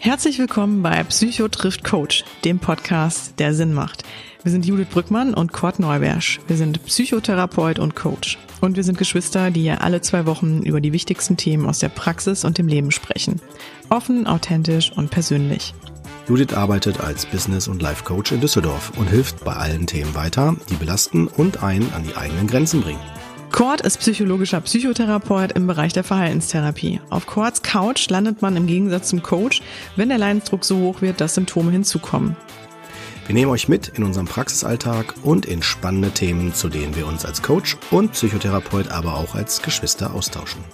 Herzlich willkommen bei Psycho trifft Coach, dem Podcast, der Sinn macht. Wir sind Judith Brückmann und Kurt Neubersch. Wir sind Psychotherapeut und Coach. Und wir sind Geschwister, die ja alle zwei Wochen über die wichtigsten Themen aus der Praxis und dem Leben sprechen. Offen, authentisch und persönlich. Judith arbeitet als Business- und Life-Coach in Düsseldorf und hilft bei allen Themen weiter, die belasten und einen an die eigenen Grenzen bringen. Kurt ist psychologischer Psychotherapeut im Bereich der Verhaltenstherapie. Auf Kurts Couch landet man im Gegensatz zum Coach, wenn der Leidensdruck so hoch wird, dass Symptome hinzukommen. Wir nehmen euch mit in unserem Praxisalltag und in spannende Themen, zu denen wir uns als Coach und Psychotherapeut, aber auch als Geschwister austauschen.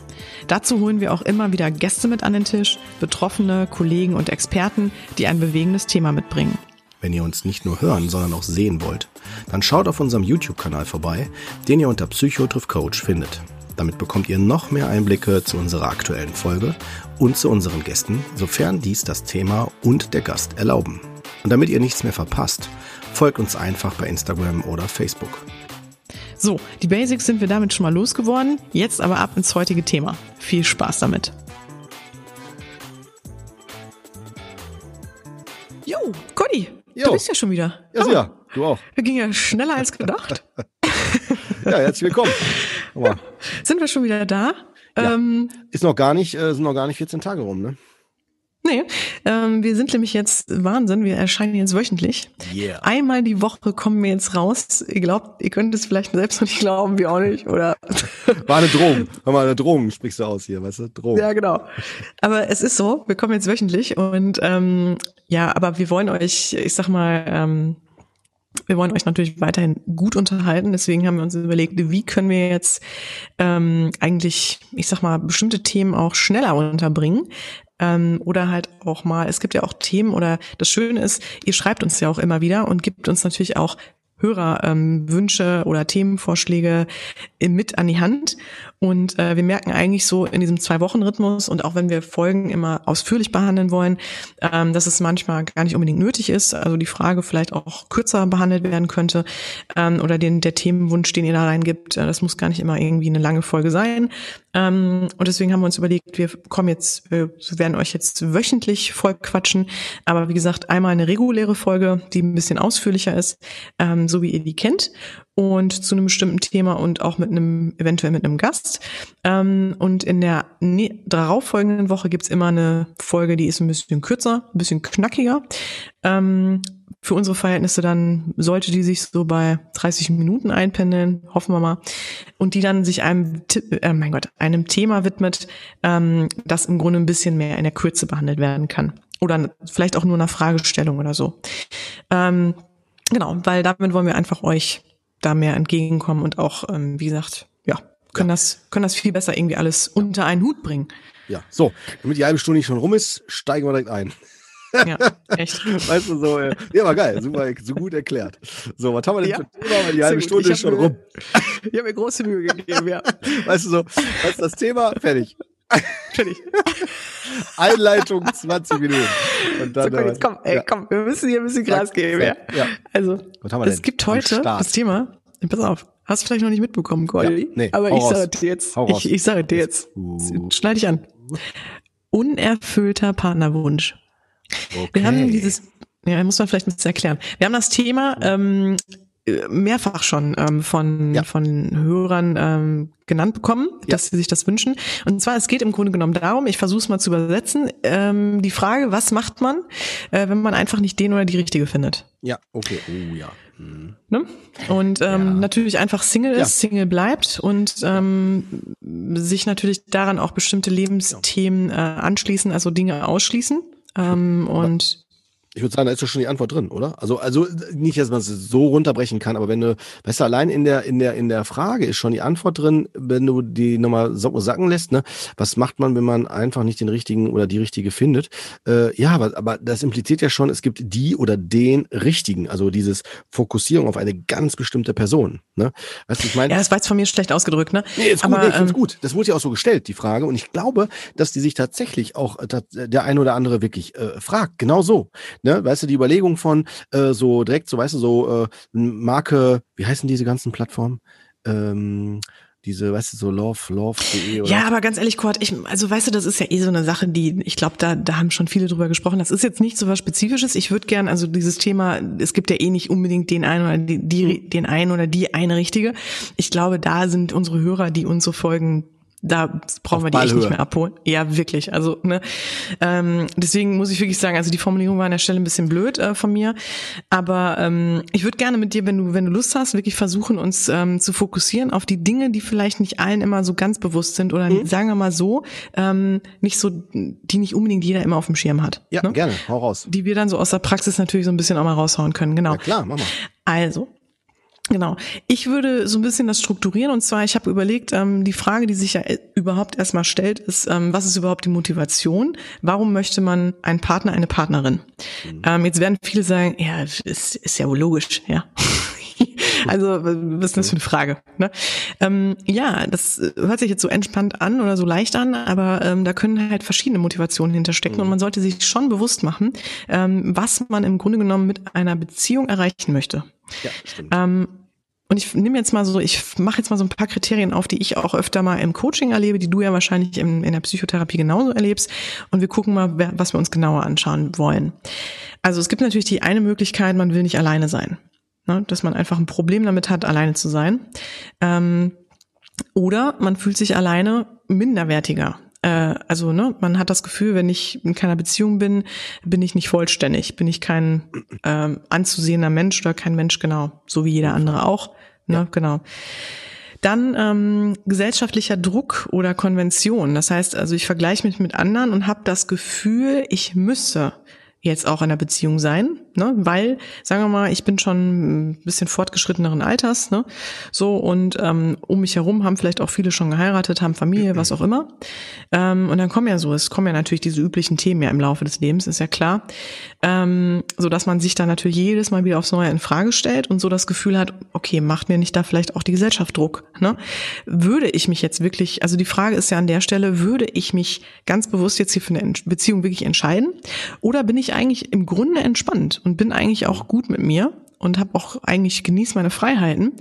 Dazu holen wir auch immer wieder Gäste mit an den Tisch, Betroffene, Kollegen und Experten, die ein bewegendes Thema mitbringen. Wenn ihr uns nicht nur hören, sondern auch sehen wollt, dann schaut auf unserem YouTube-Kanal vorbei, den ihr unter Psychotriff Coach findet. Damit bekommt ihr noch mehr Einblicke zu unserer aktuellen Folge und zu unseren Gästen, sofern dies das Thema und der Gast erlauben. Und damit ihr nichts mehr verpasst, folgt uns einfach bei Instagram oder Facebook. So, die Basics sind wir damit schon mal losgeworden. Jetzt aber ab ins heutige Thema. Viel Spaß damit. Jo, Conny, Jo. du bist ja schon wieder. Ja, Oh, ja, du auch. Wir gingen ja schneller als gedacht. Ja, herzlich willkommen. Sind wir schon wieder da? Ja. Ähm, ist noch gar nicht, äh, sind noch gar nicht 14 Tage rum, ne? Nee, ähm, wir sind nämlich jetzt, Wahnsinn, wir erscheinen jetzt wöchentlich. Yeah. Einmal die Woche kommen wir jetzt raus. Ihr glaubt, ihr könnt es vielleicht selbst noch nicht glauben, wir auch nicht, oder? War eine Drohung. Hör mal, eine Drohung sprichst du aus hier, weißt du? Drohung. Ja, genau. Aber es ist so, wir kommen jetzt wöchentlich und ähm, ja, aber wir wollen euch, ich sag mal, ähm, wir wollen euch natürlich weiterhin gut unterhalten. Deswegen haben wir uns überlegt, wie können wir jetzt ähm, eigentlich, ich sag mal, bestimmte Themen auch schneller unterbringen. Ähm, oder halt auch mal, es gibt ja auch Themen oder das Schöne ist, ihr schreibt uns ja auch immer wieder und gibt uns natürlich auch Hörerwünsche ähm, oder Themenvorschläge äh, mit an die Hand. Und äh, wir merken eigentlich so in diesem Zwei-Wochen-Rhythmus und auch wenn wir Folgen immer ausführlich behandeln wollen, ähm, dass es manchmal gar nicht unbedingt nötig ist. Also die Frage vielleicht auch kürzer behandelt werden könnte ähm, oder den, der Themenwunsch, den ihr da reingibt, äh, das muss gar nicht immer irgendwie eine lange Folge sein. Ähm, und deswegen haben wir uns überlegt, wir kommen jetzt, wir werden euch jetzt wöchentlich voll quatschen. Aber wie gesagt, einmal eine reguläre Folge, die ein bisschen ausführlicher ist, ähm, so wie ihr die kennt. Und zu einem bestimmten Thema und auch mit einem, eventuell mit einem Gast. Ähm, und in der ne darauffolgenden Woche gibt's immer eine Folge, die ist ein bisschen kürzer, ein bisschen knackiger. Ähm, für unsere Verhältnisse dann sollte die sich so bei 30 Minuten einpendeln, hoffen wir mal, und die dann sich einem, äh, mein Gott, einem Thema widmet, ähm, das im Grunde ein bisschen mehr in der Kürze behandelt werden kann oder vielleicht auch nur einer Fragestellung oder so. Ähm, genau, weil damit wollen wir einfach euch da mehr entgegenkommen und auch, ähm, wie gesagt, ja, können das können das viel besser irgendwie alles unter einen Hut bringen. Ja, so, damit die halbe Stunde nicht schon rum ist, steigen wir direkt ein. Ja, echt. Weißt du, so, äh, ja, war geil, super, so gut erklärt. So, was haben wir denn Ja, für ein Thema, weil die halbe. Stunde ist schon mir- rum. Ich habe mir große Mühe gegeben, ja. Weißt du, so, was ist das Thema? Fertig. Einleitung 20 Minuten. Und So, dann, komm, jetzt komm, ey, ja. komm, wir müssen hier ein bisschen Gras geben, ja. ja. Also, Was haben wir es gibt heute das Thema, pass auf, hast du vielleicht noch nicht mitbekommen, Cordy, Ja, nee, aber ich sage dir jetzt, ich, ich sage dir jetzt, Uh. schneid dich an. Unerfüllter Partnerwunsch. Okay. Wir haben dieses, ja, muss man vielleicht ein bisschen erklären. Wir haben das Thema ähm, äh, mehrfach schon ähm, von, Ja. von Hörern ähm, genannt bekommen, dass sie sich das wünschen. Und zwar, es geht im Grunde genommen darum, ich versuche es mal zu übersetzen, ähm, die Frage, was macht man, äh, wenn man einfach nicht den oder die Richtige findet? Ja, okay. Oh ja. Hm. Ne? Und ähm, Ja. natürlich einfach Single Ja. ist, Single bleibt und ähm, sich natürlich daran auch bestimmte Lebensthemen äh, anschließen, also Dinge ausschließen. Ähm, und Ich würde sagen, da ist doch schon die Antwort drin, oder? Also, also nicht, dass man es so runterbrechen kann, aber wenn du, weißt du, allein in der, in der, in der Frage ist schon die Antwort drin, wenn du die nochmal so sacken lässt, ne? Was macht man, wenn man einfach nicht den richtigen oder die richtige findet? Äh, ja, aber, aber das impliziert ja schon, es gibt die oder den richtigen, also dieses Fokussierung auf eine ganz bestimmte Person. Ne? Weißt du, ich meine. ja, das war jetzt von mir schlecht ausgedrückt, ne? Nee, ist gut, Aber, nee, ich find's ähm, gut. Das wurde ja auch so gestellt, die Frage. Und ich glaube, dass die sich tatsächlich auch äh, der eine oder andere wirklich äh, fragt. Genau so. ne, weißt du, die Überlegung von äh, so direkt, so weißt du, so äh, Marke, wie heißen diese ganzen Plattformen? Ähm, diese, weißt du, so love, love.de oder? Ja, aber ganz ehrlich, Kurt, ich, also weißt du, das ist ja eh so eine Sache, die, ich glaube, da, da haben schon viele drüber gesprochen. Das ist jetzt nicht so was Spezifisches. Ich würde gern, also dieses Thema, es gibt ja eh nicht unbedingt den einen oder die, die den einen oder die eine richtige. Ich glaube, da sind unsere Hörer, die uns so folgen, da brauchen wir die echt nicht mehr abholen. Ja, wirklich. Also, ne, ähm, deswegen muss ich wirklich sagen, also die Formulierung war an der Stelle ein bisschen blöd äh, von mir. Aber ähm, ich würde gerne mit dir, wenn du, wenn du Lust hast, wirklich versuchen, uns ähm, zu fokussieren auf die Dinge, die vielleicht nicht allen immer so ganz bewusst sind oder mhm. sagen wir mal so, ähm, nicht so, die nicht unbedingt jeder immer auf dem Schirm hat. Ja, ne? gerne, hau raus. Die wir dann so aus der Praxis natürlich so ein bisschen auch mal raushauen können, genau. Ja, klar, mach mal. Also, Genau. Ich würde so ein bisschen das strukturieren und zwar, ich habe überlegt, ähm, die Frage, die sich ja überhaupt erstmal stellt, ist, ähm, was ist überhaupt die Motivation? Warum möchte man einen Partner, eine Partnerin? Mhm. Ähm, jetzt werden viele sagen, ja, ist, ist ja wohl logisch, ja. also, was ist das für eine Frage? Ne? Ähm, ja, das hört sich jetzt so entspannt an oder so leicht an, aber ähm, da können halt verschiedene Motivationen hinterstecken mhm. und man sollte sich schon bewusst machen, ähm, was man im Grunde genommen mit einer Beziehung erreichen möchte. Ja, stimmt. Und ich nehme jetzt mal so, ich mache jetzt mal so ein paar Kriterien auf, die ich auch öfter mal im Coaching erlebe, die du ja wahrscheinlich in, in der Psychotherapie genauso erlebst. Und wir gucken mal, was wir uns genauer anschauen wollen. Also es gibt natürlich die eine Möglichkeit, man will nicht alleine sein. Ne? Dass man einfach ein Problem damit hat, alleine zu sein. Ähm, oder man fühlt sich alleine minderwertiger also ne, man hat das Gefühl, wenn ich in keiner Beziehung bin, bin ich nicht vollständig, bin ich kein ähm, anzusehender Mensch oder kein Mensch genau, so wie jeder andere auch. Ne, ja. genau. Dann ähm, gesellschaftlicher Druck oder Konvention. Das heißt, also ich vergleiche mich mit anderen und habe das Gefühl, ich müsse jetzt auch in einer Beziehung sein, ne? Weil, sagen wir mal, ich bin schon ein bisschen fortgeschritteneren Alters, ne? So und ähm, um mich herum haben vielleicht auch viele schon geheiratet, haben Familie, was auch immer. Ähm, und dann kommen ja so, es kommen ja natürlich diese üblichen Themen ja im Laufe des Lebens, ist ja klar, ähm, so dass man sich da natürlich jedes Mal wieder aufs Neue in Frage stellt und so das Gefühl hat, okay, macht mir nicht da vielleicht auch die Gesellschaft Druck, ne? Würde ich mich jetzt wirklich, also die Frage ist ja an der Stelle, würde ich mich ganz bewusst jetzt hier für eine Beziehung wirklich entscheiden oder bin ich ich eigentlich im Grunde entspannt und bin eigentlich auch gut mit mir und habe auch eigentlich genießt meine Freiheiten,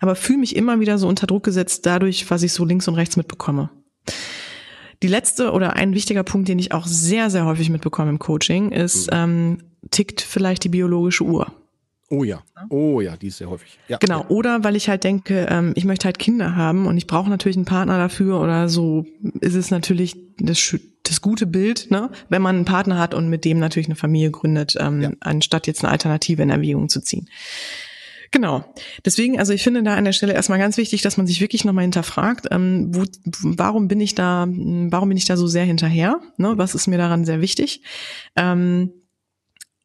aber fühle mich immer wieder so unter Druck gesetzt dadurch, was ich so links und rechts mitbekomme. Die letzte oder ein wichtiger Punkt, den ich auch sehr, sehr häufig mitbekomme im Coaching, ist, mhm. ähm, tickt vielleicht die biologische Uhr. Oh ja, oh ja, die ist sehr häufig. Ja, genau, oder weil ich halt denke, ähm, ich möchte halt Kinder haben und ich brauche natürlich einen Partner dafür oder so ist es natürlich das, das gute Bild, ne, wenn man einen Partner hat und mit dem natürlich eine Familie gründet, ähm, ja. anstatt jetzt eine Alternative in Erwägung zu ziehen. Genau. Deswegen, also ich finde da an der Stelle erstmal ganz wichtig, dass man sich wirklich nochmal hinterfragt, ähm, wo, warum bin ich da, warum bin ich da so sehr hinterher? Ne? Was ist mir daran sehr wichtig? Ähm,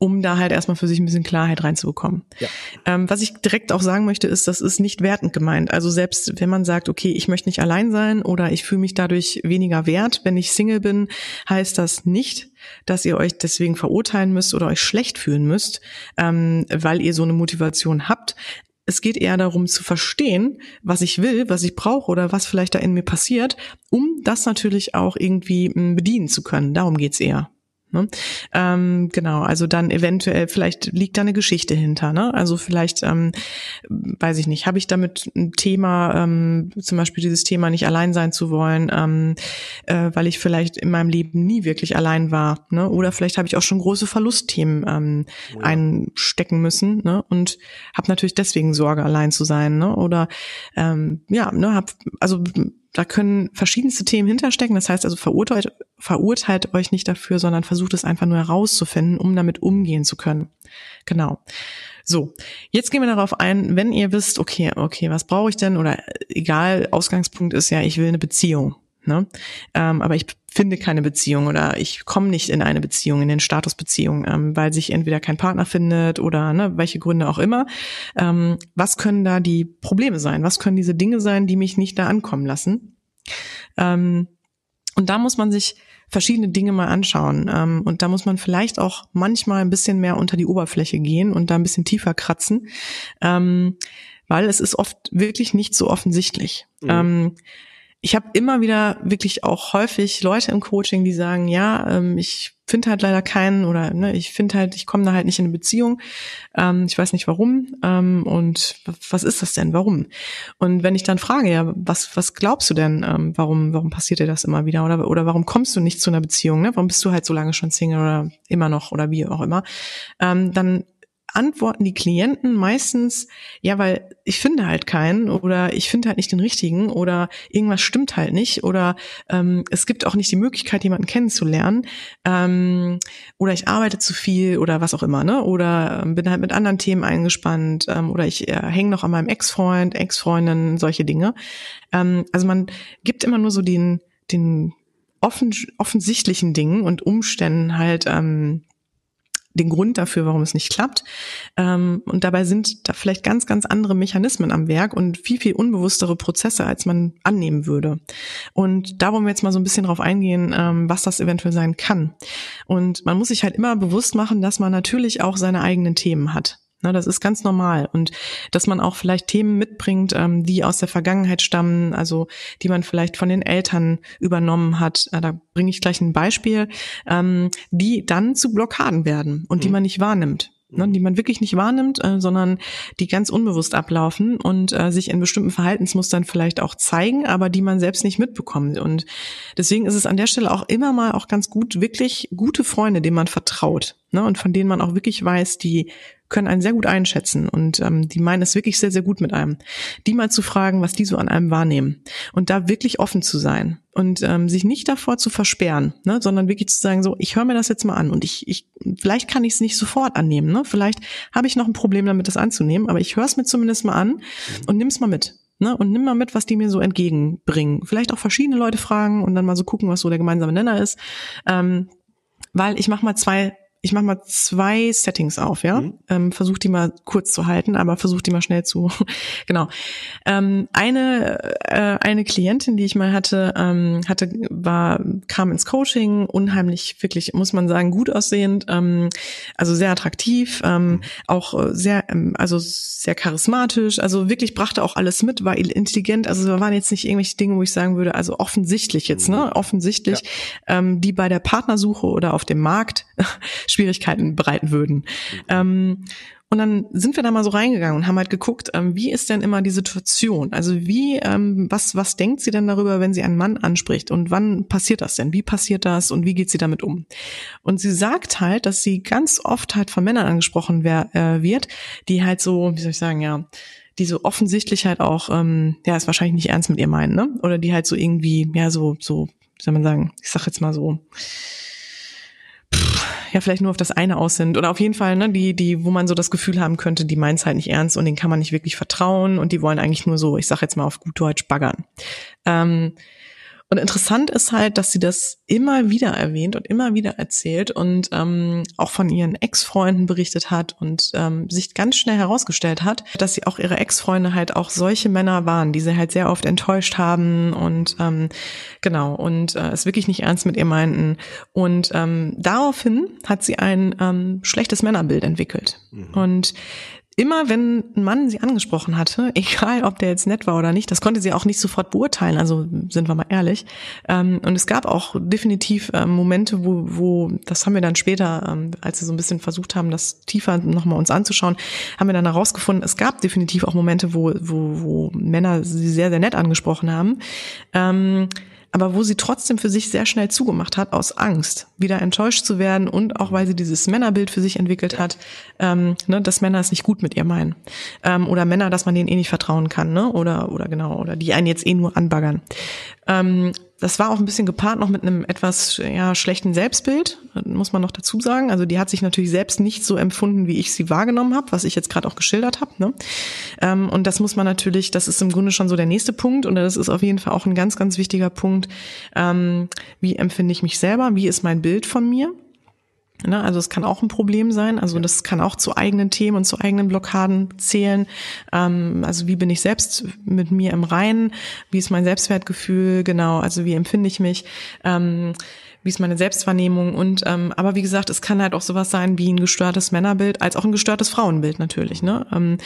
um da halt erstmal für sich ein bisschen Klarheit reinzubekommen. Ja. Ähm, was ich direkt auch sagen möchte, ist, das ist nicht wertend gemeint. Also selbst wenn man sagt, okay, ich möchte nicht allein sein oder ich fühle mich dadurch weniger wert, wenn ich Single bin, heißt das nicht, dass ihr euch deswegen verurteilen müsst oder euch schlecht fühlen müsst, ähm, weil ihr so eine Motivation habt. Es geht eher darum zu verstehen, was ich will, was ich brauche oder was vielleicht da in mir passiert, um das natürlich auch irgendwie hm, bedienen zu können. Darum geht's eher. Ne? Ähm, genau, also dann eventuell, vielleicht liegt da eine Geschichte hinter. Ne? Also vielleicht, ähm, weiß ich nicht, habe ich damit ein Thema, ähm, zum Beispiel dieses Thema nicht allein sein zu wollen, ähm, äh, weil ich vielleicht in meinem Leben nie wirklich allein war. Ne? Oder vielleicht habe ich auch schon große Verlustthemen ähm, oh ja. einstecken müssen ne? und habe natürlich deswegen Sorge, allein zu sein. Ne? Oder ähm, ja, ne, hab, also da können verschiedenste Themen hinterstecken. Das heißt also, verurteilt, verurteilt euch nicht dafür, sondern versucht es einfach nur herauszufinden, um damit umgehen zu können. Genau. So, jetzt gehen wir darauf ein, wenn ihr wisst, okay, okay, was brauche ich denn? Oder egal, Ausgangspunkt ist ja, ich will eine Beziehung. Ne? Ähm, aber ich finde keine Beziehung oder ich komme nicht in eine Beziehung, in den Statusbeziehung, ähm, weil sich entweder kein Partner findet oder ne, welche Gründe auch immer. Ähm, was können da die Probleme sein? Was können diese Dinge sein, die mich nicht da ankommen lassen? Ähm, und da muss man sich verschiedene Dinge mal anschauen. Ähm, und da muss man vielleicht auch manchmal ein bisschen mehr unter die Oberfläche gehen und da ein bisschen tiefer kratzen, ähm, weil es ist oft wirklich nicht so offensichtlich. Mhm. Ähm, ich habe immer wieder wirklich auch häufig Leute im Coaching, die sagen, ja, ich finde halt leider keinen oder ne, ich finde halt, ich komme da halt nicht in eine Beziehung. Ähm, ich weiß nicht warum. Ähm, und was ist das denn? Warum? Und wenn ich dann frage, ja, was, was glaubst du denn, ähm, warum, warum passiert dir das immer wieder? Oder, oder warum kommst du nicht zu einer Beziehung? Ne? Warum bist du halt so lange schon Single oder immer noch oder wie auch immer? Ähm, dann antworten die Klienten meistens, ja, weil ich finde halt keinen oder ich finde halt nicht den richtigen oder irgendwas stimmt halt nicht oder ähm, es gibt auch nicht die Möglichkeit, jemanden kennenzulernen ähm, oder ich arbeite zu viel oder was auch immer, ne? Oder ähm, bin halt mit anderen Themen eingespannt ähm, oder ich äh, hänge noch an meinem Ex-Freund, Ex-Freundin, solche Dinge. Ähm, also man gibt immer nur so den, den offen, offensichtlichen Dingen und Umständen halt ähm, den Grund dafür, warum es nicht klappt. Ähm, und dabei sind da vielleicht ganz, ganz andere Mechanismen am Werk und viel, viel unbewusstere Prozesse, als man annehmen würde. Und da wollen wir jetzt mal so ein bisschen drauf eingehen, ähm, was das eventuell sein kann. Und man muss sich halt immer bewusst machen, dass man natürlich auch seine eigenen Themen hat. Na, das ist ganz normal. Und dass man auch vielleicht Themen mitbringt, ähm, die aus der Vergangenheit stammen, also die man vielleicht von den Eltern übernommen hat. Äh, da bringe ich gleich ein Beispiel, ähm, die dann zu Blockaden werden und die mhm. man nicht wahrnimmt ne, die man wirklich nicht wahrnimmt, äh, sondern die ganz unbewusst ablaufen und äh, sich in bestimmten Verhaltensmustern vielleicht auch zeigen, aber die man selbst nicht mitbekommt. Und deswegen ist es an der Stelle auch immer mal auch ganz gut, wirklich gute Freunde, denen man vertraut ne, und von denen man auch wirklich weiß, die können einen sehr gut einschätzen und ähm, die meinen es wirklich sehr, sehr gut mit einem. Die mal zu fragen, was die so an einem wahrnehmen und da wirklich offen zu sein und ähm, sich nicht davor zu versperren, ne, sondern wirklich zu sagen, so, ich höre mir das jetzt mal an und ich, ich vielleicht kann ich es nicht sofort annehmen, ne? vielleicht habe ich noch ein Problem damit, das anzunehmen, aber ich höre es mir zumindest mal an mhm. und nimm es mal mit. Ne, und nimm mal mit, was die mir so entgegenbringen. Vielleicht auch verschiedene Leute fragen und dann mal so gucken, was so der gemeinsame Nenner ist. Ähm, weil ich mache mal zwei ich mache mal zwei Settings auf, ja. Mhm. Ähm, versuch die mal kurz zu halten, aber versuch die mal schnell zu. genau. Ähm, eine äh, eine Klientin, die ich mal hatte, ähm, hatte war kam ins Coaching, unheimlich wirklich muss man sagen gut aussehend, ähm, also sehr attraktiv, ähm, mhm. auch äh, sehr ähm, also sehr charismatisch, also wirklich brachte auch alles mit, war intelligent, also da waren jetzt nicht irgendwelche Dinge, wo ich sagen würde, also offensichtlich jetzt, ne, mhm. offensichtlich, ja. ähm, die bei der Partnersuche oder auf dem Markt Schwierigkeiten bereiten würden. Ähm, und dann sind wir da mal so reingegangen und haben halt geguckt, ähm, wie ist denn immer die Situation? Also wie, ähm, was, was denkt sie denn darüber, wenn sie einen Mann anspricht? Und wann passiert das denn? Wie passiert das? Und wie geht sie damit um? Und sie sagt halt, dass sie ganz oft halt von Männern angesprochen wer, äh, wird, die halt so, wie soll ich sagen, ja, die so offensichtlich halt auch, ähm, ja, es wahrscheinlich nicht ernst mit ihr meinen, ne? Oder die halt so irgendwie, ja, so, so, wie soll man sagen, ich sag jetzt mal so, ja vielleicht nur auf das eine aus sind oder auf jeden Fall, ne, die, die, wo man so das Gefühl haben könnte, die meinen es halt nicht ernst und denen kann man nicht wirklich vertrauen und die wollen eigentlich nur so, ich sag jetzt mal auf gut Deutsch, baggern. Ähm, und interessant ist halt, dass sie das immer wieder erwähnt und immer wieder erzählt und ähm, auch von ihren Ex-Freunden berichtet hat und ähm, sich ganz schnell herausgestellt hat, dass sie auch ihre Ex-Freunde halt auch solche Männer waren, die sie halt sehr oft enttäuscht haben und ähm, genau und äh, es wirklich nicht ernst mit ihr meinten. Und ähm, daraufhin hat sie ein ähm, schlechtes Männerbild entwickelt. Mhm. Und immer wenn ein Mann sie angesprochen hatte, egal ob der jetzt nett war oder nicht, das konnte sie auch nicht sofort beurteilen, also sind wir mal ehrlich. Ähm, und es gab auch definitiv ähm, Momente, wo, wo, das haben wir dann später, ähm, als wir so ein bisschen versucht haben, das tiefer nochmal uns anzuschauen, haben wir dann herausgefunden, es gab definitiv auch Momente, wo, wo, wo Männer sie sehr, sehr nett angesprochen haben aber wo sie trotzdem für sich sehr schnell zugemacht hat, aus Angst, wieder enttäuscht zu werden und auch weil sie dieses Männerbild für sich entwickelt hat, ähm, ne, dass Männer es nicht gut mit ihr meinen. Ähm, oder Männer, dass man denen eh nicht vertrauen kann, ne? Oder, oder genau, oder die einen jetzt eh nur anbaggern. Ähm, das war auch ein bisschen gepaart noch mit einem etwas ja, schlechten Selbstbild, muss man noch dazu sagen. Also die hat sich natürlich selbst nicht so empfunden, wie ich sie wahrgenommen habe, was ich jetzt gerade auch geschildert habe. Ne? Ähm, und das muss man natürlich, das ist im Grunde schon so der nächste Punkt und das ist auf jeden Fall auch ein ganz, ganz wichtiger Punkt. Ähm, wie empfinde ich mich selber? Wie ist mein Bild von mir? Ne, also es kann auch ein Problem sein. Also das kann auch zu eigenen Themen und zu eigenen Blockaden zählen. Ähm, also wie bin ich selbst mit mir im Reinen? Wie ist mein Selbstwertgefühl? Genau, also wie empfinde ich mich? Ähm, wie ist meine Selbstwahrnehmung und ähm, aber wie gesagt, es kann halt auch sowas sein wie ein gestörtes Männerbild, als auch ein gestörtes Frauenbild natürlich. Ne? Ähm,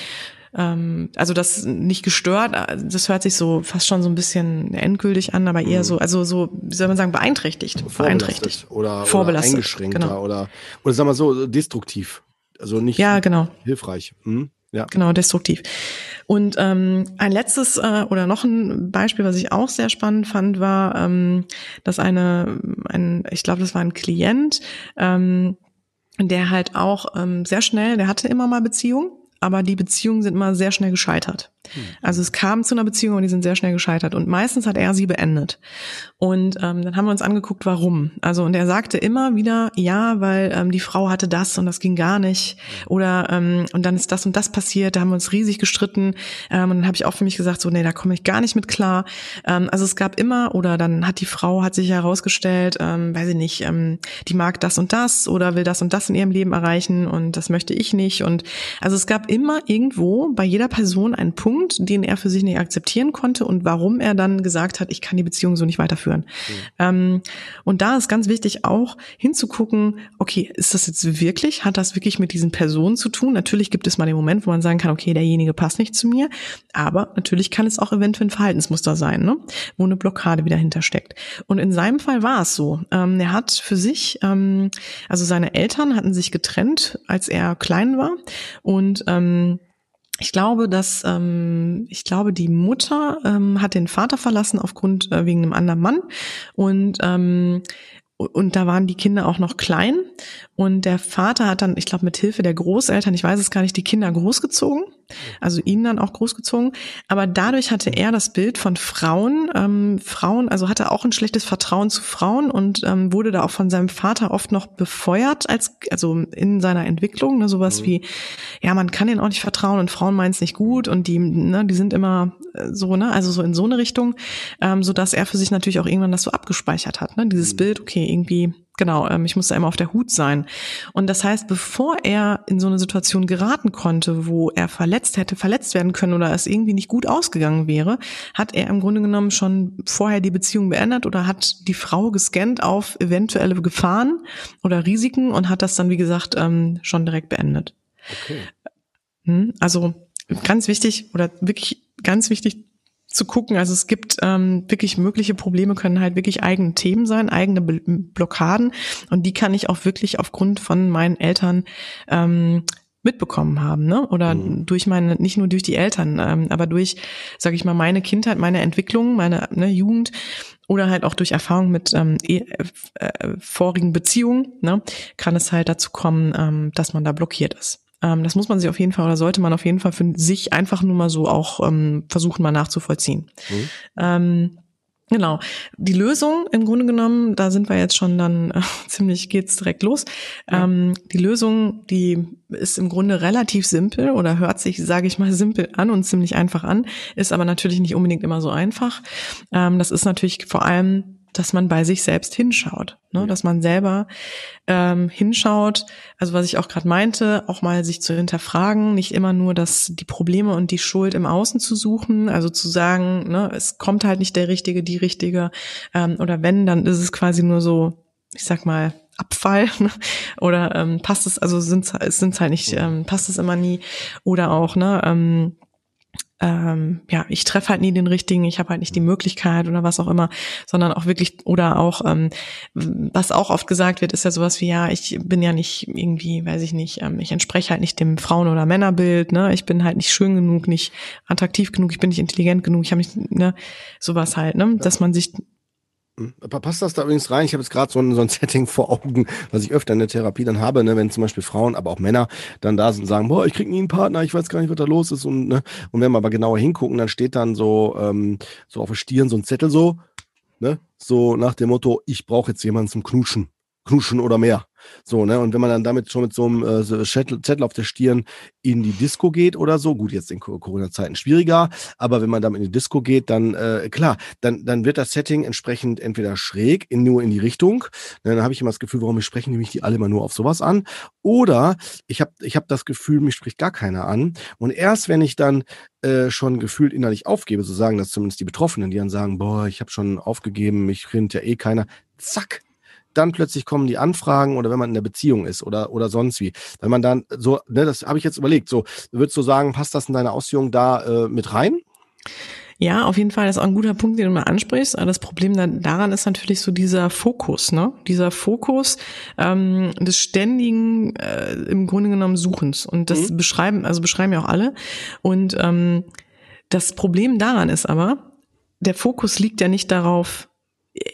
ähm, also das nicht gestört, das hört sich so fast schon so ein bisschen endgültig an, aber eher mhm. so, also so, wie soll man sagen, beeinträchtigt. Beeinträchtigt. Oder, Vorbelastet, oder eingeschränkter genau. oder, oder sagen wir so, destruktiv. Also nicht ja, genau. hilfreich. Hm? Ja. Genau, destruktiv. Und ähm, ein letztes äh, oder noch ein Beispiel, was ich auch sehr spannend fand, war, ähm, dass eine, ein, ich glaube, das war ein Klient, ähm, der halt auch ähm, sehr schnell, der hatte immer mal Beziehungen, aber die Beziehungen sind immer sehr schnell gescheitert. Hm. Also es kam zu einer Beziehung und die sind sehr schnell gescheitert. Und meistens hat er sie beendet. Und ähm, dann haben wir uns angeguckt, warum. Also und er sagte immer wieder, ja, weil ähm, die Frau hatte das und das ging gar nicht. Oder ähm, und dann ist das und das passiert, da haben wir uns riesig gestritten. Ähm, und dann habe ich auch für mich gesagt, so, nee, da komme ich gar nicht mit klar. Ähm, also es gab immer, oder dann hat die Frau, hat sich herausgestellt, ähm, weiß ich nicht, ähm, die mag das und das oder will das und das in ihrem Leben erreichen und das möchte ich nicht. Und also es gab immer irgendwo bei jeder Person einen Punkt, den er für sich nicht akzeptieren konnte und warum er dann gesagt hat, ich kann die Beziehung so nicht weiterführen. Mhm. Ähm, und da ist ganz wichtig auch hinzugucken, okay, ist das jetzt wirklich, hat das wirklich mit diesen Personen zu tun? Natürlich gibt es mal den Moment, wo man sagen kann, okay, derjenige passt nicht zu mir, aber natürlich kann es auch eventuell ein Verhaltensmuster sein, ne? wo eine Blockade wieder hintersteckt. Und in seinem Fall war es so. Ähm, er hat für sich, ähm, also seine Eltern hatten sich getrennt, als er klein war und ähm, ich glaube, dass ähm, ich glaube, die Mutter ähm, hat den Vater verlassen aufgrund äh, wegen einem anderen Mann. Und ähm, und da waren die Kinder auch noch klein und der Vater hat dann, ich glaube, mit Hilfe der Großeltern, ich weiß es gar nicht, die Kinder großgezogen, also ihn dann auch großgezogen. Aber dadurch hatte er das Bild von Frauen, ähm, Frauen, also hatte auch ein schlechtes Vertrauen zu Frauen und ähm, wurde da auch von seinem Vater oft noch befeuert, als also in seiner Entwicklung, ne, sowas mhm. wie, ja, man kann ihnen auch nicht vertrauen und Frauen meinen es nicht gut und die, ne, die sind immer äh, so, ne, also so in so eine Richtung, ähm, so dass er für sich natürlich auch irgendwann das so abgespeichert hat, ne, dieses mhm. Bild, okay, irgendwie genau, ähm, ich musste immer auf der Hut sein. Und das heißt, bevor er in so eine Situation geraten konnte, wo er verletzt hätte, verletzt werden können oder es irgendwie nicht gut ausgegangen wäre, hat er im Grunde genommen schon vorher die Beziehung beendet oder hat die Frau gescannt auf eventuelle Gefahren oder Risiken und hat das dann, wie gesagt, ähm, schon direkt beendet. Okay. Hm, also ganz wichtig oder wirklich ganz wichtig zu gucken. Also es gibt ähm, wirklich mögliche Probleme, können halt wirklich eigene Themen sein, eigene Blockaden. Und die kann ich auch wirklich aufgrund von meinen Eltern ähm, mitbekommen haben, ne? Oder mhm. durch meine, nicht nur durch die Eltern, ähm, aber durch, sage ich mal, meine Kindheit, meine Entwicklung, meine ne, Jugend oder halt auch durch Erfahrung mit ähm, eh, äh, vorigen Beziehungen, ne, kann es halt dazu kommen, ähm, dass man da blockiert ist. Ähm, das muss man sich auf jeden Fall oder sollte man auf jeden Fall für sich einfach nur mal so auch ähm, versuchen, mal nachzuvollziehen. Mhm. Ähm, Genau. Die Lösung im Grunde genommen, da sind wir jetzt schon dann äh, ziemlich geht's direkt los. Ja. Ähm, die Lösung, die ist im Grunde relativ simpel oder hört sich, sage ich mal, simpel an und ziemlich einfach an, ist aber natürlich nicht unbedingt immer so einfach. Ähm, das ist natürlich vor allem dass man bei sich selbst hinschaut, ne? Ja. dass man selber ähm, hinschaut, also was ich auch gerade meinte, auch mal sich zu hinterfragen, nicht immer nur das die Probleme und die Schuld im Außen zu suchen, also zu sagen, ne, es kommt halt nicht der richtige, die richtige, ähm, oder wenn, dann ist es quasi nur so, ich sag mal Abfall ne? oder ähm, passt es, also sind es sind halt nicht, ähm, passt es immer nie oder auch ne ähm, ähm, ja, ich treffe halt nie den richtigen, ich habe halt nicht die Möglichkeit oder was auch immer, sondern auch wirklich, oder auch, ähm, was auch oft gesagt wird, ist ja sowas wie, ja, ich bin ja nicht irgendwie, weiß ich nicht, ähm, ich entspreche halt nicht dem Frauen- oder Männerbild, ne, ich bin halt nicht schön genug, nicht attraktiv genug, ich bin nicht intelligent genug, ich habe nicht, ne, sowas halt, ne, dass man sich. Passt das da übrigens rein? Ich habe jetzt gerade so ein, so ein Setting vor Augen, was ich öfter in der Therapie dann habe, ne, wenn zum Beispiel Frauen, aber auch Männer dann da sind und sagen, boah, ich krieg nie einen Partner, ich weiß gar nicht, was da los ist. Und, ne, und wenn wir aber genauer hingucken, dann steht dann so, ähm, so auf der Stirn so ein Zettel so, ne, so nach dem Motto, ich brauche jetzt jemanden zum Knuschen. Knuschen oder mehr. So, ne? Und wenn man dann damit schon mit so einem äh, Zettel auf der Stirn in die Disco geht oder so, gut, jetzt in Corona-Zeiten schwieriger, aber wenn man damit in die Disco geht, dann äh, klar, dann, dann wird das Setting entsprechend entweder schräg, in, nur in die Richtung. Ne, dann habe ich immer das Gefühl, warum sprechen die mich die alle immer nur auf sowas an? Oder ich habe ich hab das Gefühl, mich spricht gar keiner an. Und erst wenn ich dann äh, schon gefühlt innerlich aufgebe, so sagen das zumindest die Betroffenen, die dann sagen, boah, ich habe schon aufgegeben, mich kennt ja eh keiner, zack, dann plötzlich kommen die Anfragen oder wenn man in der Beziehung ist oder, oder sonst wie. Wenn man dann so, ne, das habe ich jetzt überlegt, so, würdest du sagen, passt das in deine Ausführung da äh, mit rein? Ja, auf jeden Fall, das ist auch ein guter Punkt, den du mal ansprichst. Aber das Problem dann daran ist natürlich so dieser Fokus, ne? Dieser Fokus ähm, des ständigen, äh, im Grunde genommen Suchens. Und das mhm. beschreiben, also beschreiben ja auch alle. Und ähm, das Problem daran ist aber, der Fokus liegt ja nicht darauf,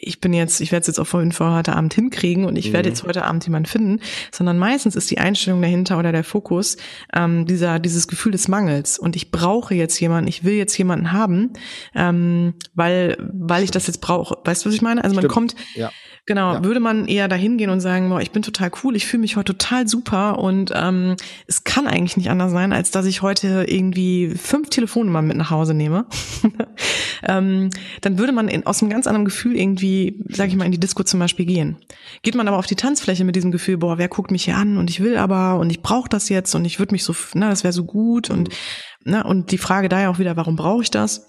ich bin jetzt, ich werde es jetzt auf jeden Fall heute Abend hinkriegen und ich mhm. werde jetzt heute Abend jemanden finden, sondern meistens ist die Einstellung dahinter oder der Fokus ähm, dieser dieses Gefühl des Mangels und ich brauche jetzt jemanden, ich will jetzt jemanden haben, ähm, weil weil ich das jetzt brauche. Weißt du, was ich meine? Also man Stimmt. kommt ja. Genau, ja. würde man eher dahin gehen und sagen, boah, ich bin total cool, ich fühle mich heute total super und ähm, es kann eigentlich nicht anders sein, als dass ich heute irgendwie fünf Telefonnummern mit nach Hause nehme. ähm, dann würde man in, aus einem ganz anderen Gefühl irgendwie, sage ich mal, in die Disco zum Beispiel gehen. Geht man aber auf die Tanzfläche mit diesem Gefühl, boah, wer guckt mich hier an und ich will aber und ich brauche das jetzt und ich würde mich so, na, das wäre so gut und na, und die Frage da ja auch wieder, warum brauche ich das?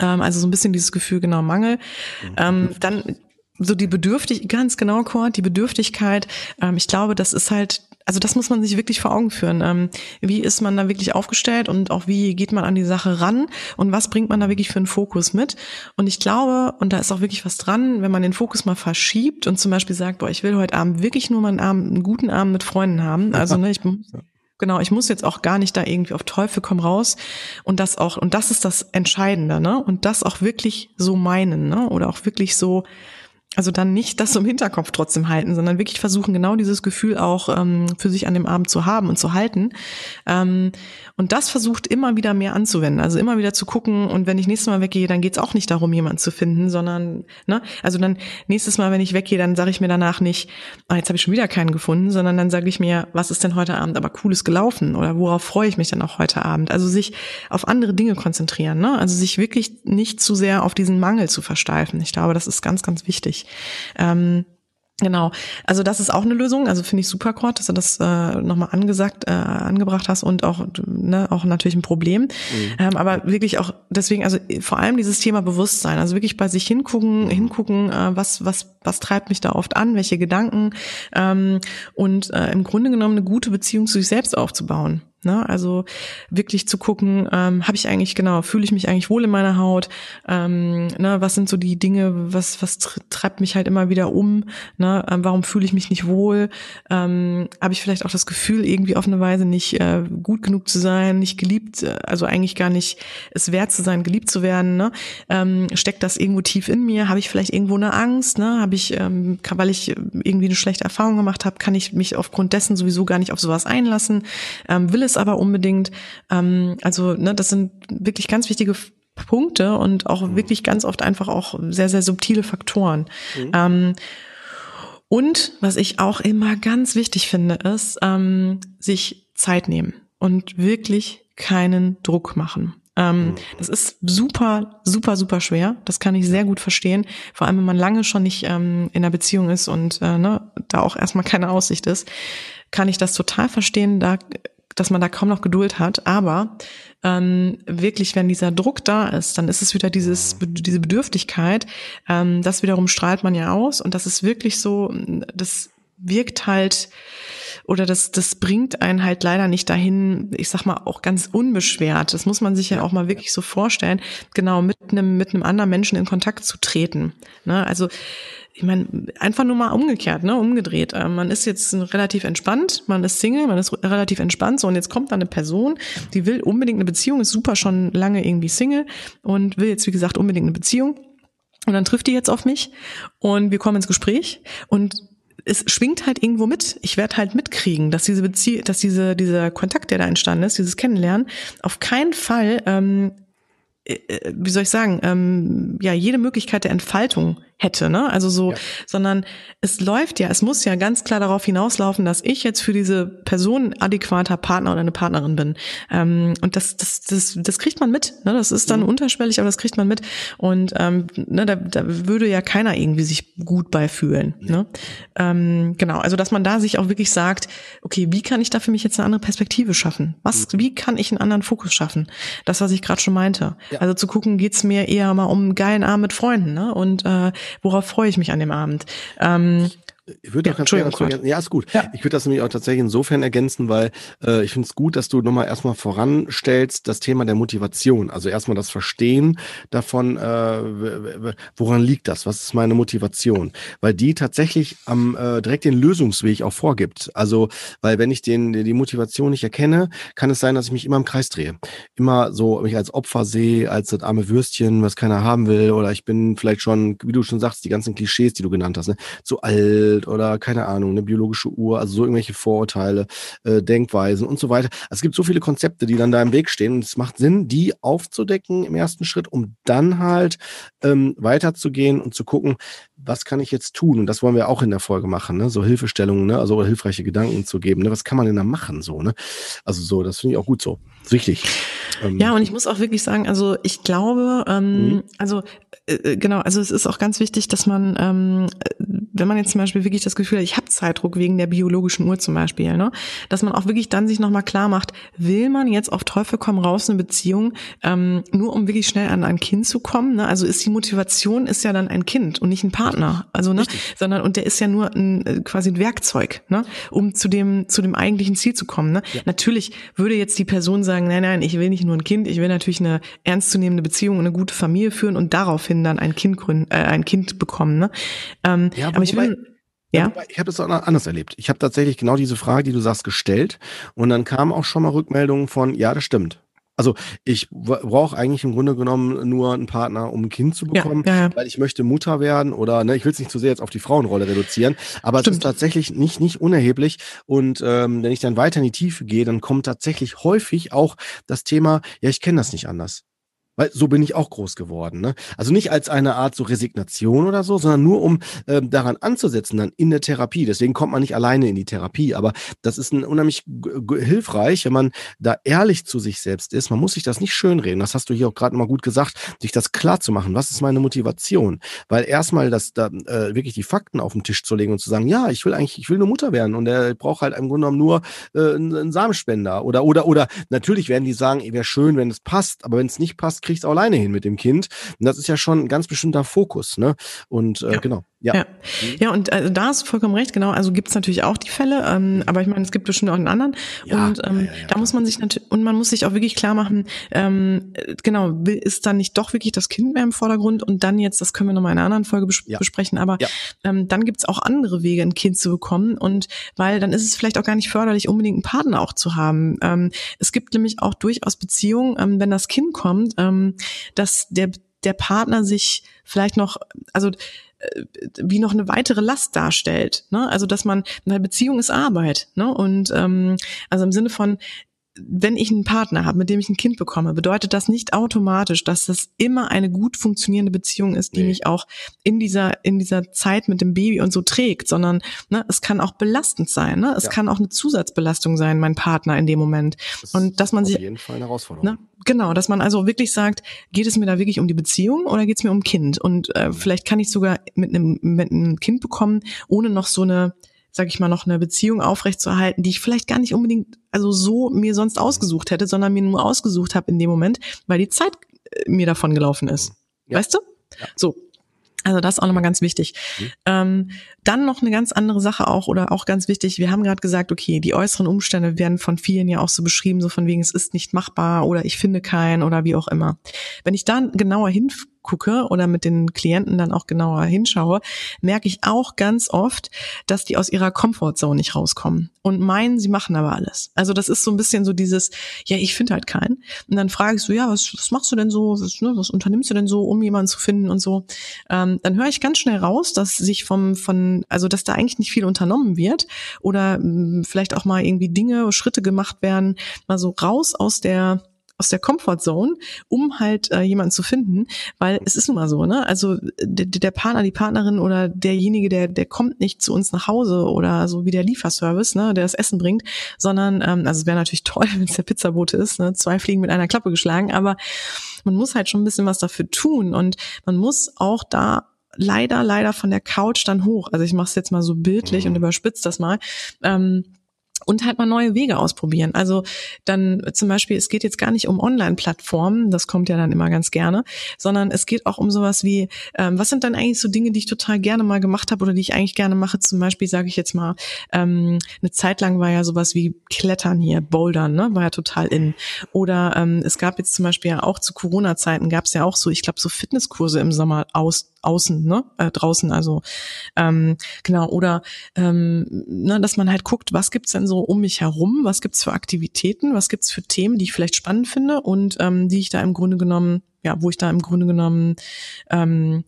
Ähm, also so ein bisschen dieses Gefühl, genau, Mangel. Mhm. Ähm, dann so die Bedürftigkeit, ganz genau, Cord, die Bedürftigkeit, ähm, ich glaube, das ist halt, also das muss man sich wirklich vor Augen führen. Ähm, wie ist man da wirklich aufgestellt und auch wie geht man an die Sache ran und was bringt man da wirklich für einen Fokus mit? Und ich glaube, und da ist auch wirklich was dran, wenn man den Fokus mal verschiebt und zum Beispiel sagt, boah, ich will heute Abend wirklich nur mal einen, Abend, einen guten Abend mit Freunden haben. Also ne, ich Genau, ich muss jetzt auch gar nicht da irgendwie auf Teufel komm raus und das auch und das ist das Entscheidende, ne? Und das auch wirklich so meinen, ne? Oder auch wirklich so also dann nicht das im Hinterkopf trotzdem halten, sondern wirklich versuchen, genau dieses Gefühl auch ähm, für sich an dem Abend zu haben und zu halten. Ähm, und das versucht immer wieder mehr anzuwenden. Also immer wieder zu gucken, und wenn ich nächstes Mal weggehe, dann geht es auch nicht darum, jemanden zu finden, sondern, ne, also dann nächstes Mal, wenn ich weggehe, dann sage ich mir danach nicht, ah, jetzt habe ich schon wieder keinen gefunden, sondern dann sage ich mir, was ist denn heute Abend aber cooles gelaufen oder worauf freue ich mich denn auch heute Abend? Also sich auf andere Dinge konzentrieren, ne? Also sich wirklich nicht zu sehr auf diesen Mangel zu versteifen. Ich glaube, das ist ganz, ganz wichtig. Ähm, Genau, also das ist auch eine Lösung. Also finde ich super, Cord, dass du das äh, nochmal angesagt, äh, angebracht hast und auch, ne, auch natürlich ein Problem. Mhm. Ähm, aber wirklich auch deswegen, also vor allem dieses Thema Bewusstsein, also wirklich bei sich hingucken, mhm. hingucken, äh, was, was, was treibt mich da oft an, welche Gedanken ähm, und äh, im Grunde genommen eine gute Beziehung zu sich selbst aufzubauen. Ne? Also wirklich zu gucken, ähm, habe ich eigentlich genau, fühle ich mich eigentlich wohl in meiner Haut? Ähm, ne? Was sind so die Dinge, was was treibt mich halt immer wieder um? Ne? Ähm, warum fühle ich mich nicht wohl? Ähm, habe ich vielleicht auch das Gefühl, irgendwie auf eine Weise nicht äh, gut genug zu sein, nicht geliebt, äh, also eigentlich gar nicht es wert zu sein, geliebt zu werden? Ne? Ähm, steckt das irgendwo tief in mir? Habe ich vielleicht irgendwo eine Angst? Ne? Habe ich, ähm, weil ich irgendwie eine schlechte Erfahrung gemacht habe, kann ich mich aufgrund dessen sowieso gar nicht auf sowas einlassen? Ähm, will es aber unbedingt. Ähm, also ne, das sind wirklich ganz wichtige Punkte und auch mhm. wirklich ganz oft einfach auch sehr, sehr subtile Faktoren. Mhm. Ähm, und was ich auch immer ganz wichtig finde, ist, ähm, sich Zeit nehmen und wirklich keinen Druck machen. Ähm, mhm. das ist super, super, super schwer. Das kann ich sehr gut verstehen. Vor allem, wenn man lange schon nicht ähm, in einer Beziehung ist und äh, ne, da auch erstmal keine Aussicht ist, kann ich das total verstehen. Da dass man da kaum noch Geduld hat. Aber ähm, wirklich, wenn dieser Druck da ist, dann ist es wieder dieses, diese Bedürftigkeit. Ähm, das wiederum strahlt man ja aus. Und das ist wirklich so, das wirkt halt oder das, das bringt einen halt leider nicht dahin, ich sag mal, auch ganz unbeschwert. Das muss man sich ja auch mal wirklich so vorstellen, genau mit einem, mit einem anderen Menschen in Kontakt zu treten. Ne? Also ich meine, einfach nur mal umgekehrt, ne, umgedreht. Äh, man ist jetzt relativ entspannt, man ist Single, man ist relativ entspannt, so und jetzt kommt da eine Person, die will unbedingt eine Beziehung, ist super schon lange irgendwie Single und will jetzt, wie gesagt, unbedingt eine Beziehung. Und dann trifft die jetzt auf mich und wir kommen ins Gespräch und es schwingt halt irgendwo mit. Ich werde halt mitkriegen, dass diese Beziehung, dass diese, dieser Kontakt, der da entstanden ist, dieses Kennenlernen, auf keinen Fall, ähm, äh, äh wie soll ich sagen, ähm, ja, jede Möglichkeit der Entfaltung hätte, ne? Also so, ja. sondern es läuft ja, es muss ja ganz klar darauf hinauslaufen, dass ich jetzt für diese Person adäquater Partner oder eine Partnerin bin. Ähm, und das, das, das, das kriegt man mit. Ne? Das ist dann mhm. unterschwellig, aber das kriegt man mit. Und ähm, ne, da, da würde ja keiner irgendwie sich gut beifühlen. Ja. Ne? Ähm, genau, also dass man da sich auch wirklich sagt, okay, wie kann ich da für mich jetzt eine andere Perspektive schaffen? Was, mhm. wie kann ich einen anderen Fokus schaffen? Das, was ich gerade schon meinte. Ja. Also zu gucken, geht's mir eher mal um einen geilen Abend mit Freunden, ne? Und äh, worauf freue ich mich an dem Abend? Ähm, Ich würde Ja, auch ganz gerne Entschuldigung, ergänzen. Ja, ist gut. Ja. Ich würde das nämlich auch tatsächlich insofern ergänzen, weil äh, ich finde es gut, dass du nochmal erstmal voranstellst das Thema der Motivation. Also erstmal das Verstehen davon, äh, woran liegt das? Was ist meine Motivation? Weil die tatsächlich am äh, direkt den Lösungsweg auch vorgibt. Also, weil wenn ich den die Motivation nicht erkenne, kann es sein, dass ich mich immer im Kreis drehe. Immer so mich als Opfer sehe, als das arme Würstchen, was keiner haben will, oder ich bin vielleicht schon, wie du schon sagst, die ganzen Klischees, die du genannt hast, ne? zu alt oder keine Ahnung, eine biologische Uhr, also so irgendwelche Vorurteile, äh, Denkweisen und so weiter. Also es gibt so viele Konzepte, die dann da im Weg stehen und es macht Sinn, die aufzudecken im ersten Schritt, um dann halt ähm, weiterzugehen und zu gucken, was kann ich jetzt tun? Und das wollen wir auch in der Folge machen, ne? so Hilfestellungen, ne? also hilfreiche Gedanken zu geben. Ne? Was kann man denn da machen? So, ne? Also so, das finde ich auch gut so. Wichtig. Ähm, Ja, und ich muss auch wirklich sagen, also ich glaube, ähm, Mhm. also äh, äh, genau, also es ist auch ganz wichtig, dass man, ähm, äh, wenn man jetzt zum Beispiel wirklich das Gefühl hat, ich habe Zeitdruck wegen der biologischen Uhr zum Beispiel, ne, dass man auch wirklich dann sich nochmal klar macht, will man jetzt auf Teufel komm raus eine Beziehung, ähm, nur um wirklich schnell an ein Kind zu kommen, ne? Also ist die Motivation ist ja dann ein Kind und nicht ein Partner, also ne, sondern und der ist ja nur ein äh, quasi ein Werkzeug, ne, um zu dem zu dem eigentlichen Ziel zu kommen, ne? Natürlich würde jetzt die Person sagen, nein, nein, ich will nicht nur ein Kind, ich will natürlich eine ernstzunehmende Beziehung und eine gute Familie führen und daraufhin dann ein Kind gründen, äh, ein Kind bekommen, ne? Ähm, Ja, aber ich wobei- will ja, Ich habe das auch anders erlebt. Ich habe tatsächlich genau diese Frage, die du sagst, gestellt. Und dann kamen auch schon mal Rückmeldungen von, ja, das stimmt. Also ich brauche eigentlich im Grunde genommen nur einen Partner, um ein Kind zu Ja, bekommen, ja, ja. weil ich möchte Mutter werden oder ne, ich will es nicht zu sehr jetzt auf die Frauenrolle reduzieren, aber es Stimmt. ist tatsächlich nicht nicht unerheblich. Und ähm, wenn ich dann weiter in die Tiefe gehe, dann kommt tatsächlich häufig auch das Thema, ja, ich kenne das nicht anders. Weil so bin ich auch groß geworden. Ne? Also nicht als eine Art so Resignation oder so, sondern nur um ähm, daran anzusetzen, dann in der Therapie. Deswegen kommt man nicht alleine in die Therapie. Aber das ist ein unheimlich hilfreich, wenn man da ehrlich zu sich selbst ist. Man muss sich das nicht schönreden. Das hast du hier auch gerade mal gut gesagt, sich das klar zu machen. Was ist meine Motivation? Weil erstmal das da äh, wirklich die Fakten auf den Tisch zu legen und zu sagen, ja, ich will eigentlich, ich will eine Mutter werden und er braucht halt im Grunde genommen nur äh, einen, einen Samenspender oder oder oder natürlich werden die sagen, wäre schön, wenn es passt, aber wenn es nicht passt, kriegst du auch alleine hin mit dem Kind. Und das ist ja schon ein ganz bestimmter Fokus, ne? Und äh, Ja. genau, ja. Ja, ja und äh, da hast du vollkommen recht, genau. Also gibt's natürlich auch die Fälle, ähm, aber ich meine, es gibt bestimmt auch einen anderen. Ja, und ähm, ja, da muss man sich natürlich und man muss sich auch wirklich klar machen, ähm, äh, genau, ist dann nicht doch wirklich das Kind mehr im Vordergrund und dann jetzt, das können wir nochmal in einer anderen Folge bes besprechen, aber ähm, dann gibt's auch andere Wege, ein Kind zu bekommen und weil dann ist es vielleicht auch gar nicht förderlich, unbedingt einen Partner auch zu haben. Ähm, es gibt nämlich auch durchaus Beziehungen, ähm, wenn das Kind kommt, ähm, dass der der Partner sich vielleicht noch, also äh, wie noch eine weitere Last darstellt. Ne? Also dass man, eine Beziehung ist Arbeit. Ne? Und ähm, also im Sinne von, wenn ich einen Partner habe, mit dem ich ein Kind bekomme, bedeutet das nicht automatisch, dass das immer eine gut funktionierende Beziehung ist, die Nee. mich auch in dieser in dieser Zeit mit dem Baby und so trägt, sondern ne, es kann auch belastend sein. Ne? Es Ja. kann auch eine Zusatzbelastung sein, mein Partner in dem Moment. Das Und dass man ist sich auf jeden Fall eine Herausforderung. Ne? Genau, dass man also wirklich sagt, geht es mir da wirklich um die Beziehung oder geht es mir um Kind? Und Mhm. äh, vielleicht kann ich sogar mit einem, mit einem Kind bekommen, ohne noch so eine, sag ich mal, noch eine Beziehung aufrechtzuerhalten, die ich vielleicht gar nicht unbedingt also so mir sonst ausgesucht hätte, sondern mir nur ausgesucht habe in dem Moment, weil die Zeit äh, mir davon gelaufen ist. Ja. Weißt du? Ja. So. Also das ist auch nochmal ganz wichtig. Mhm. Ähm, dann noch eine ganz andere Sache auch oder auch ganz wichtig. Wir haben gerade gesagt, okay, die äußeren Umstände werden von vielen ja auch so beschrieben, so von wegen es ist nicht machbar oder ich finde keinen oder wie auch immer. Wenn ich dann genauer hingucke oder mit den Klienten dann auch genauer hinschaue, merke ich auch ganz oft, dass die aus ihrer Comfortzone nicht rauskommen und meinen, sie machen aber alles. Also das ist so ein bisschen so dieses, ja, ich finde halt keinen. Und dann frage ich so, ja, was, was machst du denn so, was, ne, was unternimmst du denn so, um jemanden zu finden und so. Ähm, dann höre ich ganz schnell raus, dass sich vom, von, also dass da eigentlich nicht viel unternommen wird oder mh, vielleicht auch mal irgendwie Dinge, Schritte gemacht werden, mal so raus aus der aus der Comfortzone, um halt äh, jemanden zu finden, weil es ist nun mal so, ne? Also der, der Partner, die Partnerin oder derjenige, der der kommt nicht zu uns nach Hause oder so wie der Lieferservice, ne, der das Essen bringt, sondern ähm, also es wäre natürlich toll, wenn es der Pizzabote ist, ne? Zwei Fliegen mit einer Klappe geschlagen, aber man muss halt schon ein bisschen was dafür tun und man muss auch da leider, leider von der Couch dann hoch. Also ich mache es jetzt mal so bildlich Mhm. und überspitze das mal. Ähm, und halt mal neue Wege ausprobieren. Also dann zum Beispiel, es geht jetzt gar nicht um Online-Plattformen, das kommt ja dann immer ganz gerne, sondern es geht auch um sowas wie, ähm, was sind dann eigentlich so Dinge, die ich total gerne mal gemacht habe oder die ich eigentlich gerne mache. Zum Beispiel sage ich jetzt mal, ähm, eine Zeit lang war ja sowas wie Klettern hier, Bouldern, ne, war ja total in. Oder ähm, es gab jetzt zum Beispiel ja auch zu Corona-Zeiten gab es ja auch so, ich glaube so Fitnesskurse im Sommer aus außen, ne, äh, draußen, also ähm, genau, oder ähm, ne, dass man halt guckt, was gibt's denn so um mich herum, was gibt's für Aktivitäten, was gibt's für Themen, die ich vielleicht spannend finde und ähm, die ich da im Grunde genommen, ja, wo ich da im Grunde genommen ähm,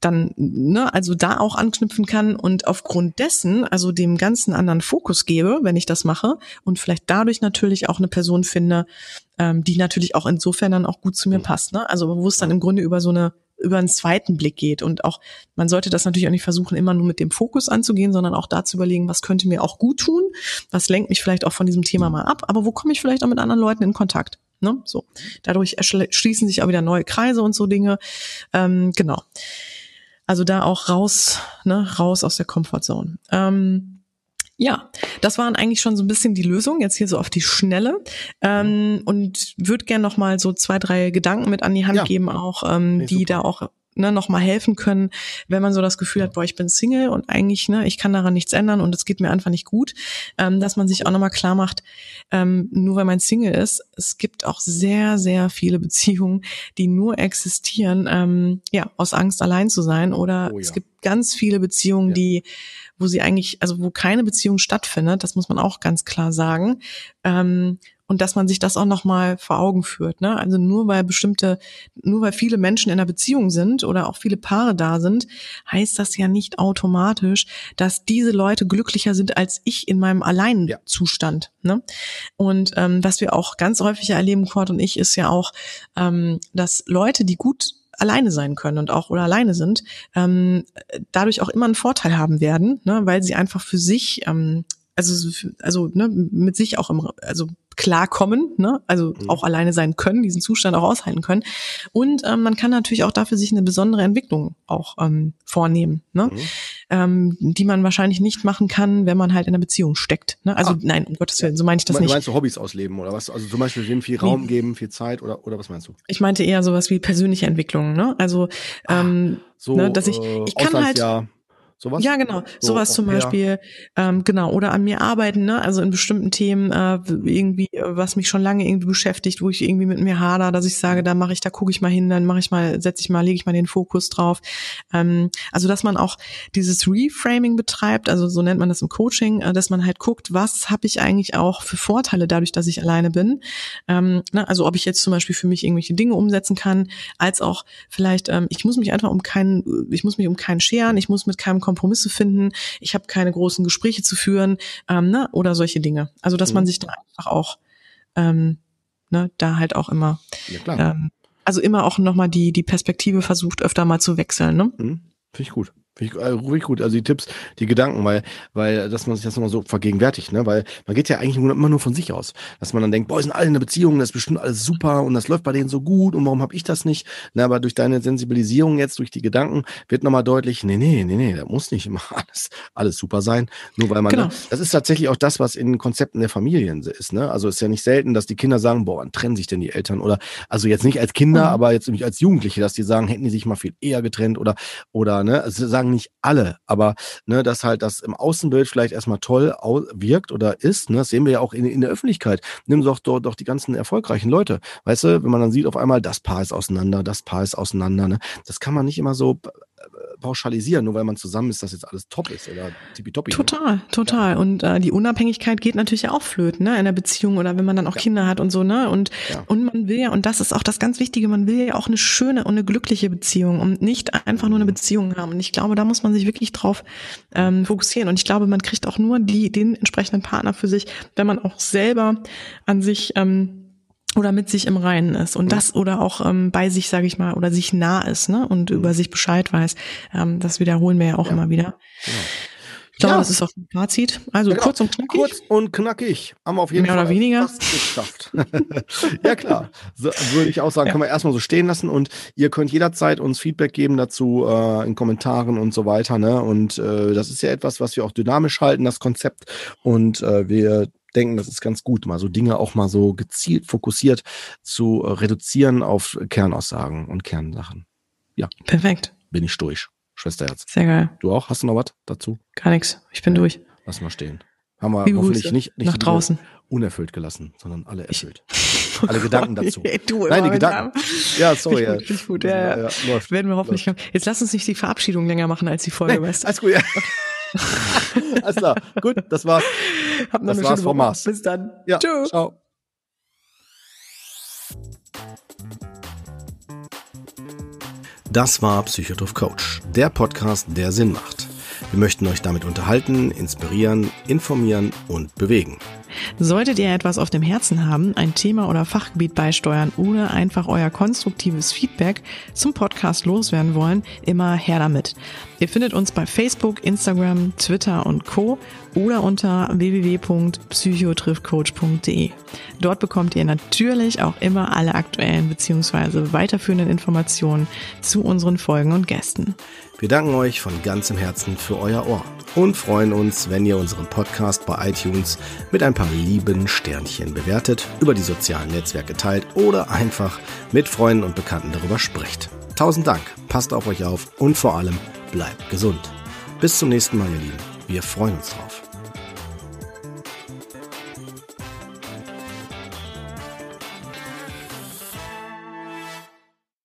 dann, ne, also da auch anknüpfen kann und aufgrund dessen, also dem ganzen anderen Fokus gebe, wenn ich das mache und vielleicht dadurch natürlich auch eine Person finde, ähm, die natürlich auch insofern dann auch gut zu mir passt, ne? Also wo es dann im Grunde über so eine über einen zweiten Blick geht. Und auch, man sollte das natürlich auch nicht versuchen, immer nur mit dem Fokus anzugehen, sondern auch da zu überlegen, was könnte mir auch gut tun, was lenkt mich vielleicht auch von diesem Thema mal ab, aber wo komme ich vielleicht auch mit anderen Leuten in Kontakt. Ne? So. Dadurch schließen sich auch wieder neue Kreise und so Dinge. Ähm, genau. Also da auch raus, ne, raus aus der Comfortzone. Ähm, ja, das waren eigentlich schon so ein bisschen die Lösung, jetzt hier so auf die Schnelle. Ähm, und würde gerne noch mal so zwei, drei Gedanken mit an die Hand ja. geben, auch ähm, die super. da auch ne, noch mal helfen können, wenn man so das Gefühl hat, boah, ich bin Single und eigentlich, ne, ich kann daran nichts ändern und es geht mir einfach nicht gut, ähm, dass man sich auch noch mal klar macht, ähm, nur weil man Single ist, es gibt auch sehr, sehr viele Beziehungen, die nur existieren, ähm, ja, aus Angst allein zu sein oder oh, ja. es gibt ganz viele Beziehungen, ja. die wo sie eigentlich, also wo keine Beziehung stattfindet, das muss man auch ganz klar sagen. Ähm, und dass man sich das auch nochmal vor Augen führt. Ne? Also nur weil bestimmte, nur weil viele Menschen in einer Beziehung sind oder auch viele Paare da sind, heißt das ja nicht automatisch, dass diese Leute glücklicher sind als ich in meinem Alleinzustand. Ne? Und ähm, was wir auch ganz häufig erleben, Kurt und ich, ist ja auch, ähm, dass Leute, die gut alleine sein können und auch oder alleine sind, ähm, dadurch auch immer einen Vorteil haben werden, ne, weil sie einfach für sich ähm, also also ne, mit sich auch im also klarkommen, ne? also mhm. auch alleine sein können, diesen Zustand auch aushalten können. Und ähm, man kann natürlich auch dafür sich eine besondere Entwicklung auch ähm, vornehmen, ne? Mhm. Ähm, die man wahrscheinlich nicht machen kann, wenn man halt in einer Beziehung steckt. Ne? Also ah. nein, um Gottes Willen, so meine ich das du nicht. Meinst du Hobbys ausleben oder was? Also zum Beispiel dem viel Raum geben, viel Zeit oder oder was meinst du? Ich meinte eher sowas wie persönliche Entwicklung. Ne? Also ah, ähm, so, ne, dass ich ich kann halt Sowas? Ja, genau. So, Sowas zum Beispiel, ähm, genau, oder an mir arbeiten, ne? Also in bestimmten Themen äh, irgendwie, was mich schon lange irgendwie beschäftigt, wo ich irgendwie mit mir hader, dass ich sage, da mache ich, da gucke ich mal hin, dann mache ich mal, setze ich mal, lege ich mal den Fokus drauf. Ähm, also dass man auch dieses Reframing betreibt, also so nennt man das im Coaching, äh, dass man halt guckt, was habe ich eigentlich auch für Vorteile dadurch, dass ich alleine bin. Ähm, ne? Also ob ich jetzt zum Beispiel für mich irgendwelche Dinge umsetzen kann, als auch vielleicht, ähm, ich muss mich einfach um keinen, ich muss mich um keinen scheren, ich muss mit keinem Kompromisse finden, ich habe keine großen Gespräche zu führen ähm, ne? oder solche Dinge. Also dass mhm. man sich da einfach auch ähm, ne, da halt auch immer ja, ähm, also immer auch nochmal die, die Perspektive versucht, öfter mal zu wechseln. Ne? Mhm. Finde ich gut. Finde ich äh, ruhig gut. Also die Tipps, die Gedanken, weil, weil, dass man sich das nochmal so vergegenwärtigt, ne? Weil man geht ja eigentlich immer nur von sich aus. Dass man dann denkt, boah, sind alle in einer Beziehung, das ist bestimmt alles super und das läuft bei denen so gut und warum habe ich das nicht? Na, aber durch deine Sensibilisierung jetzt, durch die Gedanken, wird nochmal deutlich, nee, nee, nee, nee, da muss nicht immer alles, alles super sein. Nur weil man, genau. ne? das ist tatsächlich auch das, was in Konzepten der Familien ist, ne? Also ist ja nicht selten, dass die Kinder sagen, boah, wann trennen sich denn die Eltern? Oder, also jetzt nicht als Kinder, mhm. aber jetzt nicht als Jugendliche, dass die sagen, hätten die sich mal viel eher getrennt oder, oder, ne? Also sagen nicht alle, aber ne, dass halt das im Außenbild vielleicht erstmal toll wirkt oder ist, ne, das sehen wir ja auch in, in der Öffentlichkeit. Nimm doch dort doch die ganzen erfolgreichen Leute. Weißt du, wenn man dann sieht auf einmal, das Paar ist auseinander, das Paar ist auseinander, ne, das kann man nicht immer so pauschalisieren, nur weil man zusammen ist, dass jetzt alles top ist oder tippitoppi. Total, total. Ja. Und äh, die Unabhängigkeit geht natürlich ja auch flöten, ne, in einer Beziehung oder wenn man dann auch ja. Kinder hat und so, ne? Und, ja. und man will ja, und das ist auch das ganz Wichtige, man will ja auch eine schöne und eine glückliche Beziehung und nicht einfach nur eine mhm. Beziehung haben. Und ich glaube, da muss man sich wirklich drauf ähm, fokussieren. Und ich glaube, man kriegt auch nur die, den entsprechenden Partner für sich, wenn man auch selber an sich ähm, oder mit sich im Reinen ist und das oder auch ähm, bei sich, sage ich mal, oder sich nah ist, ne und mhm. über sich Bescheid weiß. Ähm, das wiederholen wir ja auch ja. immer wieder. Genau. Ich glaube, ja. das ist auch ein Fazit. Also ja, genau. kurz und knackig. Kurz und knackig. Haben wir auf jeden Mehr Fall oder weniger. fast geschafft. ja, klar. So, würde ich auch sagen, ja. können wir erstmal so stehen lassen und ihr könnt jederzeit uns Feedback geben dazu äh, in Kommentaren und so weiter. Ne? Und äh, das ist ja etwas, was wir auch dynamisch halten, das Konzept. Und äh, wir denken, das ist ganz gut, mal so Dinge auch mal so gezielt fokussiert zu äh, reduzieren auf Kernaussagen und Kernsachen. Ja. Perfekt. Bin ich durch. Schwesterherz. Sehr geil. Du auch? Hast du noch was dazu? Gar nichts. Ich bin ja. durch. Lass mal stehen. Haben wir Liebe hoffentlich Grüße. nicht, nicht nach draußen unerfüllt gelassen, sondern alle erfüllt. alle Gedanken dazu. du Nein, die Gedanken. Ja, sorry. Ich gut, ja, ja, ja. Läuft. Werden wir hoffentlich läuft. Jetzt lass uns nicht die Verabschiedung länger machen als die Folge, nee, weißt du? Alles gut, ja. alles klar. Gut, das war's. Hab das war's vom. Mars. Bis dann. Ja, Tschö. ciao. Das war Psychotroph Coach, der Podcast, der Sinn macht. Wir möchten euch damit unterhalten, inspirieren, informieren und bewegen. Solltet ihr etwas auf dem Herzen haben, ein Thema oder Fachgebiet beisteuern oder einfach euer konstruktives Feedback zum Podcast loswerden wollen, immer her damit. Ihr findet uns bei Facebook, Instagram, Twitter und Co. oder unter www.psychotriffcoach.de. Dort bekommt ihr natürlich auch immer alle aktuellen bzw. weiterführenden Informationen zu unseren Folgen und Gästen. Wir danken euch von ganzem Herzen für euer Ohr und freuen uns, wenn ihr unseren Podcast bei iTunes mit ein paar lieben Sternchen bewertet, über die sozialen Netzwerke teilt oder einfach mit Freunden und Bekannten darüber spricht. Tausend Dank, passt auf euch auf und vor allem bleibt gesund. Bis zum nächsten Mal, ihr Lieben. Wir freuen uns drauf.